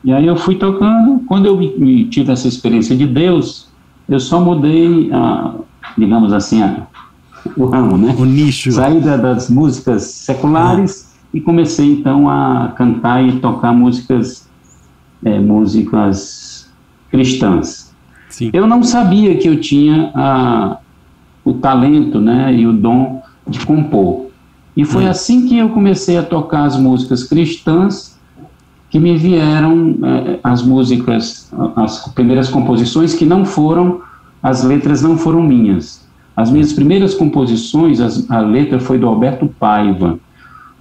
E aí eu fui tocando, quando eu me, me tive essa experiência de Deus, eu só mudei, a, digamos assim, a, o ramo, né? O nicho. Saí da, das músicas seculares ah. e comecei então a cantar e tocar músicas, é, músicas cristãs. Sim. Eu não sabia que eu tinha a, o talento, né, e o dom de compor. E foi hum. assim que eu comecei a tocar as músicas cristãs que me vieram é, as músicas, as primeiras composições que não foram, as letras não foram minhas. As minhas primeiras composições, as, a letra foi do Alberto Paiva.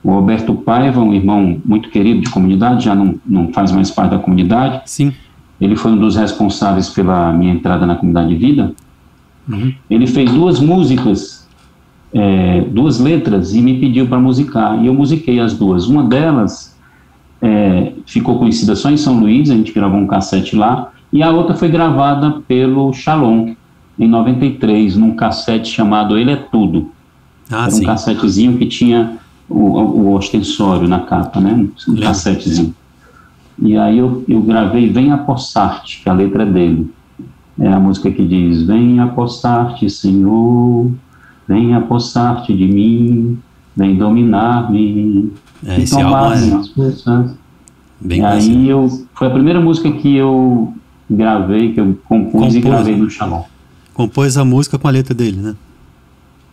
O Alberto Paiva, um irmão muito querido de comunidade, já não, não faz mais parte da comunidade. Sim. Ele foi um dos responsáveis pela minha entrada na comunidade de vida. Uhum. Ele fez duas músicas, é, duas letras, e me pediu para musicar. E eu musiquei as duas. Uma delas é, ficou conhecida só em São Luís, a gente gravou um cassete lá, e a outra foi gravada pelo Shalom, em 93, num cassete chamado Ele é Tudo. Ah, Era sim. um cassetezinho que tinha o, o, ostensório na capa, né? Um cassetezinho. E aí eu, eu gravei Vem Apossar-te, que a letra é dele. É a música que diz: Vem apossar-te, Senhor, vem apossar-te de mim, vem dominar-me, é, esse álbum é bem e aí eu foi a primeira música que eu gravei, que eu compus Compôs, e gravei no Shalom. Compôs a música com a letra dele, né?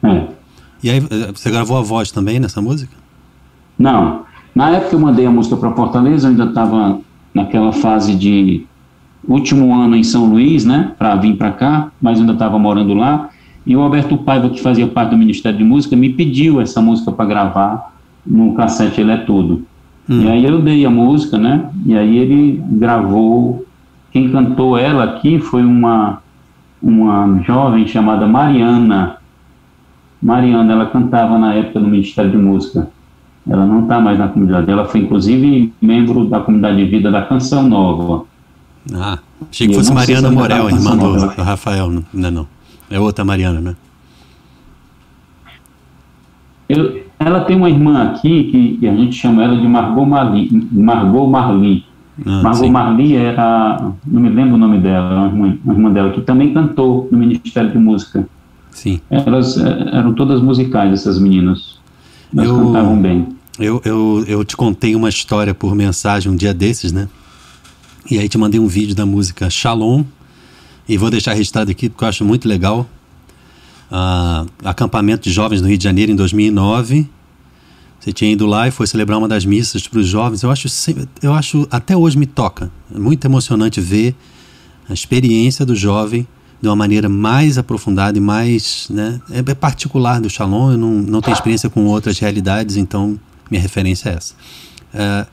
É. E aí eh, você gravou a voz também nessa música? Não. Na época eu mandei a música para Fortaleza, eu ainda estava naquela fase de último ano em São Luís, né, para vir para cá, mas ainda estava morando lá. E o Alberto Paiva, que fazia parte do Ministério de Música, me pediu essa música para gravar no cassete Ele é Tudo. Hum. E aí eu dei a música, né? E aí ele gravou. Quem cantou ela aqui foi uma, uma jovem chamada Mariana. Mariana, ela cantava na época no Ministério de Música. Ela não está mais na comunidade. Ela foi, inclusive, membro da comunidade de vida da Canção Nova. Ah, achei que fosse Mariana Morel, irmã do, do Rafael. Não, não, não. É outra Mariana, né? Eu, ela tem uma irmã aqui que, a gente chama ela de Margot Marli. Margot Marli. Ah, Margot sim. Marli era, não me lembro o nome dela, uma irmã, uma irmã dela, que também cantou no Ministério de Música. Sim. Elas eh, eram todas musicais, essas meninas. Elas eu, cantavam bem. Eu, eu, eu te contei uma história por mensagem um dia desses, né? E aí te mandei um vídeo da música Shalom. E vou deixar registrado aqui porque eu acho muito legal uh, acampamento de jovens no Rio de Janeiro em 2009. Você tinha ido lá e foi celebrar uma das missas para os jovens. Eu acho, eu acho, até hoje me toca. É muito emocionante ver a experiência do jovem de uma maneira mais aprofundada e mais, né, é, é particular do Shalom. Eu não, não tenho experiência com outras realidades, então minha referência é essa. Uh,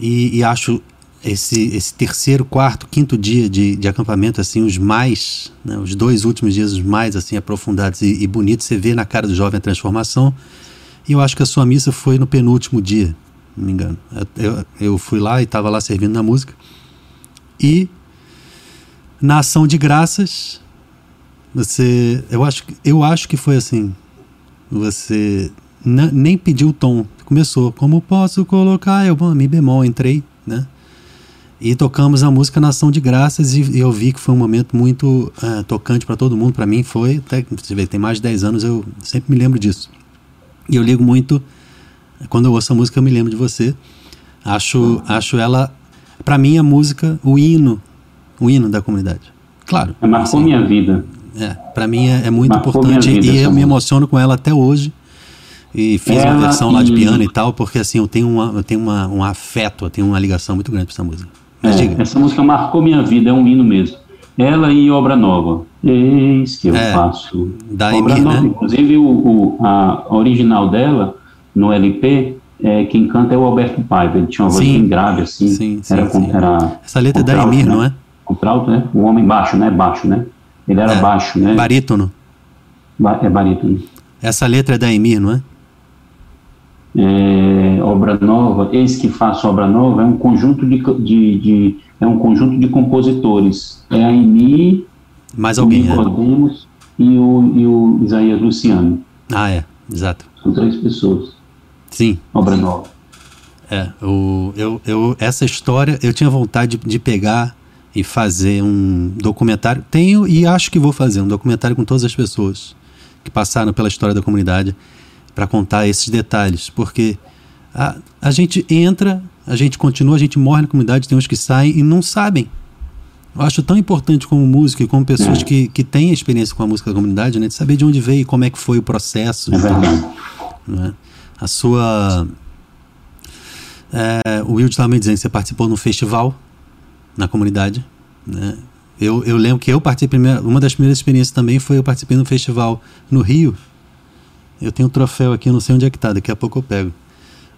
e, e, acho esse, esse terceiro, quarto, quinto dia de, de acampamento, assim, os mais, né, os dois últimos dias, os mais, assim, aprofundados e, e, bonitos, você vê na cara do jovem a transformação. E eu acho que a sua missa foi no penúltimo dia, não me engano. Eu, eu fui lá e estava lá servindo na música. E na ação de graças, você, eu acho, eu acho que foi assim, você nem pediu o tom. Começou, como posso colocar? Eu, mi bemol, entrei, né? E tocamos a música Nação de Graças e, e eu vi que foi um momento muito uh, tocante para todo mundo. Para mim foi, até, você vê, tem mais de 10 anos, eu sempre me lembro disso. E eu ligo muito, quando eu ouço a música eu me lembro de você. Acho, acho ela, para mim, a música, o hino, o hino da comunidade. Claro. É, marcou assim, minha vida. É, para mim é, é muito marcou importante e eu me emociono com ela até hoje e fiz ela uma versão lá de piano e tal, porque assim, eu tenho, uma, eu tenho uma, um afeto, eu tenho uma ligação muito grande com essa música. Mas é, diga. Essa música marcou minha vida, é um hino mesmo. Ela e Obra Nova. Eis que eu é, faço. Da Obra Emir, Nova. Né? Inclusive, o, o, a original dela, no LP, é, quem canta é o Alberto Paiva. Ele tinha uma voz bem grave, assim. Sim, sim, era, sim. Era Essa letra é da Emir, né? não é? Contralto, né? O homem baixo, né? Baixo, né? Ele era é, baixo, né? Barítono. Ba é barítono. Essa letra é da Emir, não é? É, obra nova, eis que faço obra nova, é um conjunto de, de, de é um conjunto de compositores. É a Eni, Mais alguém, o Nicodemus é. e, o, e o Isaías Luciano. Ah, é, exato. São três pessoas. Sim. Obra nova. É, o, eu, eu, essa história eu tinha vontade de, de pegar e fazer um documentário. Tenho e acho que vou fazer um documentário com todas as pessoas que passaram pela história da comunidade para contar esses detalhes, porque a, a gente entra, a gente continua, a gente morre na comunidade, tem uns que saem e não sabem. Eu acho tão importante como músico e como pessoas que, que têm experiência com a música da comunidade, né, de saber de onde veio e como é que foi o processo. É né? A sua. É, o Will estava me dizendo que você participou de um festival na comunidade. Né? Eu, eu lembro que eu participei, uma das primeiras experiências também foi eu participei de um festival no Rio, eu tenho um troféu aqui, eu não sei onde é que tá, daqui a pouco eu pego.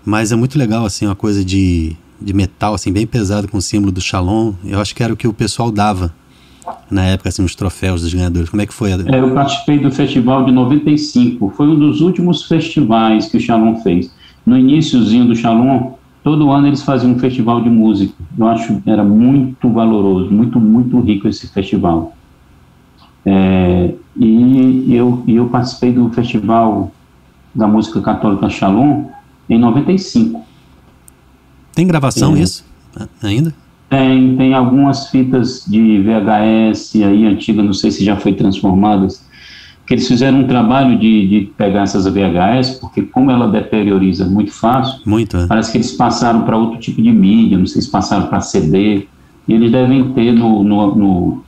Mas é muito legal, assim, uma coisa de, de metal, assim, bem pesado, com o símbolo do Shalom. Eu acho que era o que o pessoal dava na época, assim, os troféus dos ganhadores. Como é que foi? É, eu participei do festival de 95. Foi um dos últimos festivais que o Shalom fez. No iníciozinho do Shalom, todo ano eles faziam um festival de música. Eu acho que era muito valoroso, muito, muito rico esse festival. É, e eu, eu participei do Festival da Música Católica Shalom em 95. Tem gravação é, isso ainda? Tem, tem algumas fitas de VHS aí antiga, não sei se já foi transformadas, que eles fizeram um trabalho de, de pegar essas VHS, porque como ela deterioriza muito fácil, muito, é. parece que eles passaram para outro tipo de mídia, não sei se passaram para CD, e eles devem ter no, no, no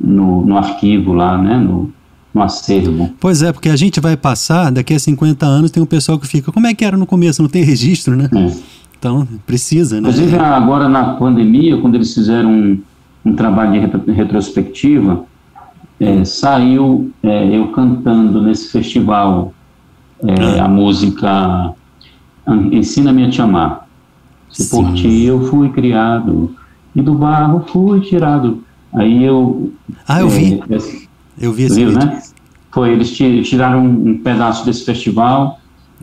no, no arquivo lá, né? No, no acervo. Pois é, porque a gente vai passar, daqui a 50 anos tem um pessoal que fica, como é que era no começo? Não tem registro, né? É. Então, precisa, né? Inclusive, agora na pandemia, quando eles fizeram um, um trabalho de retrospectiva, é, saiu é, eu cantando nesse festival é, ah. a música Ensina-me a te amar. Se Sim. por ti eu fui criado e do barro fui tirado. Aí eu. Ah, eu vi. É, eu vi esse viu, vídeo. Né? Foi, eles tiraram um pedaço desse festival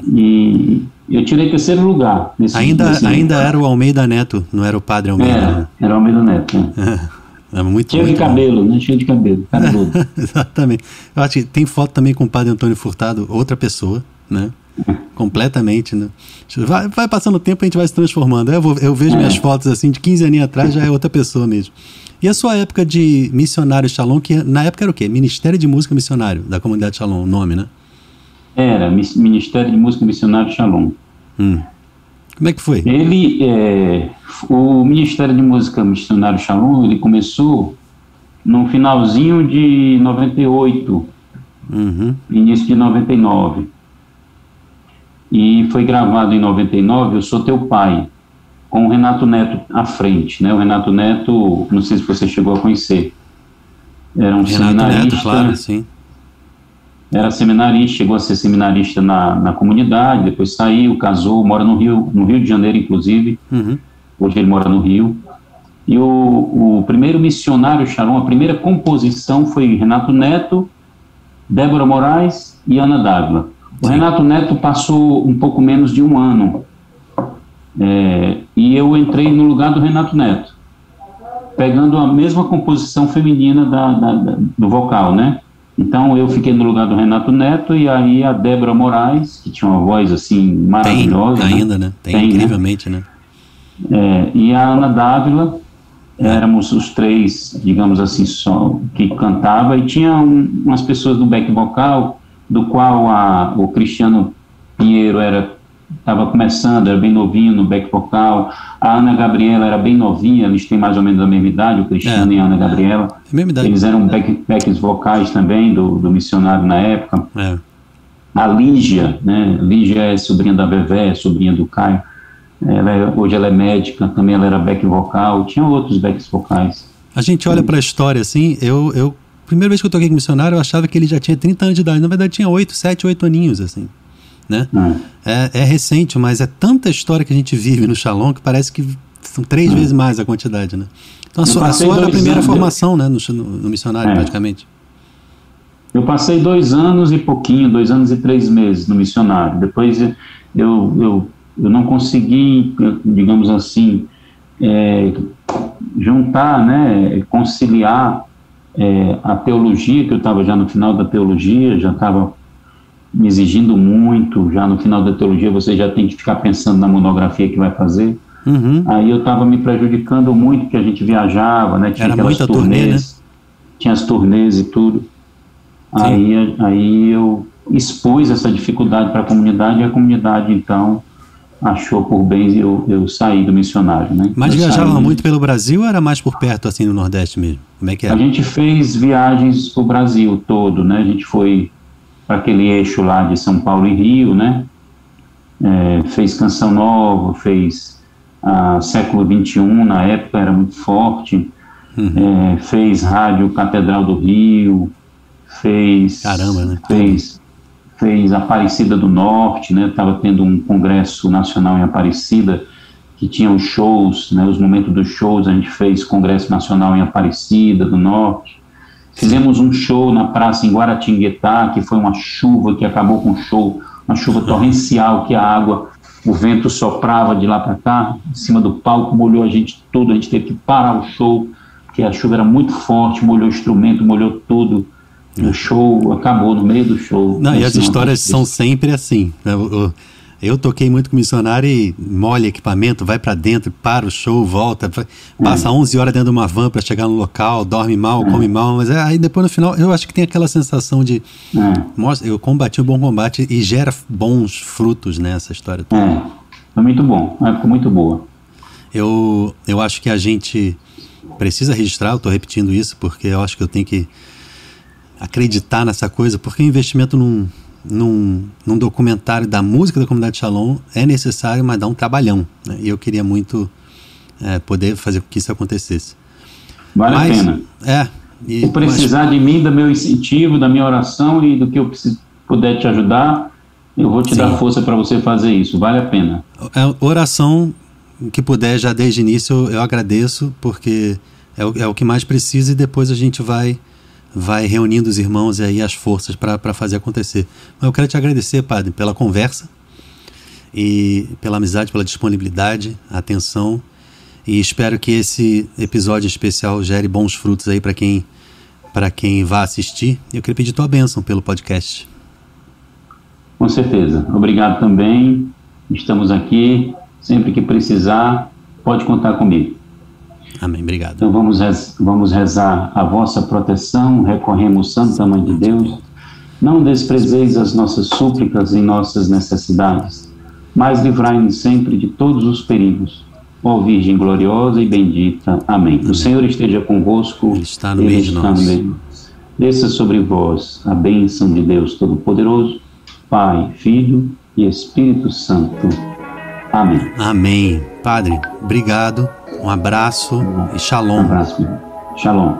e eu tirei terceiro lugar. Nesse, ainda nesse ainda era o Almeida Neto, não era o Padre Almeida. Era, né? era o Almeida Neto. Né? É, muito, Cheio muito de cabelo, bom. né? Cheio de cabelo, Exatamente. Eu acho que tem foto também com o Padre Antônio Furtado, outra pessoa, né? Completamente, né? Vai, vai passando o tempo a gente vai se transformando. Eu, vou, eu vejo é. minhas fotos assim de 15 anos atrás, já é outra pessoa mesmo. E a sua época de missionário Shalom, que na época era o quê? Ministério de Música Missionário, da comunidade Shalom, o nome, né? Era, Ministério de Música Missionário Shalom. Hum. Como é que foi? Ele, é, o Ministério de Música Missionário Shalom, ele começou no finalzinho de 98, uhum. início de 99. E foi gravado em 99, Eu Sou Teu Pai, com o Renato Neto à frente, né? O Renato Neto, não sei se você chegou a conhecer, era um Renato seminarista. Neto, claro, sim. Era seminarista, chegou a ser seminarista na, na comunidade, depois saiu, casou, mora no Rio, no Rio de Janeiro, inclusive. Uhum. Hoje ele mora no Rio. E o, o primeiro missionário Sharon, a primeira composição foi Renato Neto, Débora Moraes e Ana Dávila. O Renato Neto passou um pouco menos de um ano é, e eu entrei no lugar do Renato Neto, pegando a mesma composição feminina da, da, da, do vocal, né? Então eu fiquei no lugar do Renato Neto e aí a Débora Moraes, que tinha uma voz assim maravilhosa. Tem, ainda, né? Tem, Tem né? incrivelmente, né? né? É, e a Ana Dávila, éramos os três, digamos assim, só que cantava e tinha um, umas pessoas do back vocal, do qual a, o Cristiano Pinheiro era estava começando, era bem novinho no back vocal. A Ana Gabriela era bem novinha, eles têm mais ou menos a mesma idade, o Cristiano é, e a Ana Gabriela. É, mesma idade. Eles eram back, backs vocais também do, do missionário na época. É. A Lígia, né? Lígia é sobrinha da Vevé, sobrinha do Caio. Ela é, hoje ela é médica, também ela era back vocal, tinha outros backs vocais. A gente olha para a história assim, eu, eu primeira vez que eu toquei com missionário, eu achava que ele já tinha 30 anos de idade. Na verdade, tinha 8, 7, 8 aninhos, assim né? É. é. É, recente, mas é tanta história que a gente vive no Shalom que parece que são três é. vezes mais a quantidade, né? Então a sua, a sua era a primeira formação, né, no, no, no missionário, é. praticamente. Eu passei dois anos e pouquinho, dois anos e três meses no missionário. Depois eu, eu, eu não consegui, digamos assim, é, juntar, né, conciliar é, a teologia, que eu estava já no final da teologia, já estava me exigindo muito. Já no final da teologia você já tem que ficar pensando na monografia que vai fazer. Uhum. Aí eu estava me prejudicando muito, porque a gente viajava, né? Tinha Era aquelas turnês, turnê, né? tinha as turnês e tudo. Aí, aí eu expus essa dificuldade para a comunidade e a comunidade, então, achou por bem eu, eu sair do missionário, né? Mas eu viajava saí... muito pelo Brasil ou era mais por perto, assim, no Nordeste mesmo? Como é que era? A gente fez viagens para o Brasil todo, né? A gente foi aquele eixo lá de São Paulo e Rio, né? É, fez Canção Nova, fez a século XXI, na época era muito forte, uhum. é, fez Rádio Catedral do Rio, fez... Caramba, né? Fez, fez Aparecida do Norte, né? Estava tendo um congresso nacional em Aparecida, que tinha os shows, né? Os momentos dos shows, a gente fez congresso nacional em Aparecida do Norte, Fizemos um show na praça em Guaratinguetá, que foi uma chuva que acabou com o show, uma chuva torrencial, que a água, o vento soprava de lá para cá, em cima do palco, molhou a gente tudo, a gente teve que parar o show, porque a chuva era muito forte, molhou o instrumento, molhou tudo. O show acabou no meio do show. Não, e as histórias são sempre assim. Né? Eu toquei muito com missionário e molha equipamento, vai para dentro, para o show, volta, passa 11 horas dentro de uma van para chegar no local, dorme mal, come mal, mas é, aí depois no final eu acho que tem aquela sensação de mostra, eu combati o bom combate e gera bons frutos nessa história toda. É, foi muito bom, uma época muito boa. Eu, eu acho que a gente precisa registrar, eu estou repetindo isso porque eu acho que eu tenho que acreditar nessa coisa, porque o investimento não num, num documentário da música da comunidade Shalom é necessário, mas dá um trabalhão. Né? E eu queria muito é, poder fazer com que isso acontecesse. Vale mas, a pena. É. E, Se precisar mas, de mim, do meu incentivo, da minha oração e do que eu puder te ajudar, eu vou te sim. dar força para você fazer isso. Vale a pena. É, oração que puder já desde o início eu, eu agradeço, porque é o, é o que mais precisa e depois a gente vai vai reunindo os irmãos e aí as forças para fazer acontecer. Mas eu quero te agradecer, Padre, pela conversa e pela amizade, pela disponibilidade, atenção e espero que esse episódio especial gere bons frutos aí para quem para quem vá assistir. Eu queria pedir tua bênção pelo podcast. Com certeza. Obrigado também. Estamos aqui sempre que precisar, pode contar comigo. Amém. Obrigado. Então vamos, vamos rezar a vossa proteção, recorremos, Santa Mãe de Deus. Não desprezeis as nossas súplicas e nossas necessidades, mas livrai-nos sempre de todos os perigos. Ó Virgem gloriosa e bendita. Amém. Amém. O Senhor esteja convosco. Ele está no meio de nós. Meio. Desça sobre vós a bênção de Deus Todo-Poderoso, Pai, Filho e Espírito Santo. Amém. Amém. Padre, obrigado. Um abraço e shalom. Um abraço. Shalom.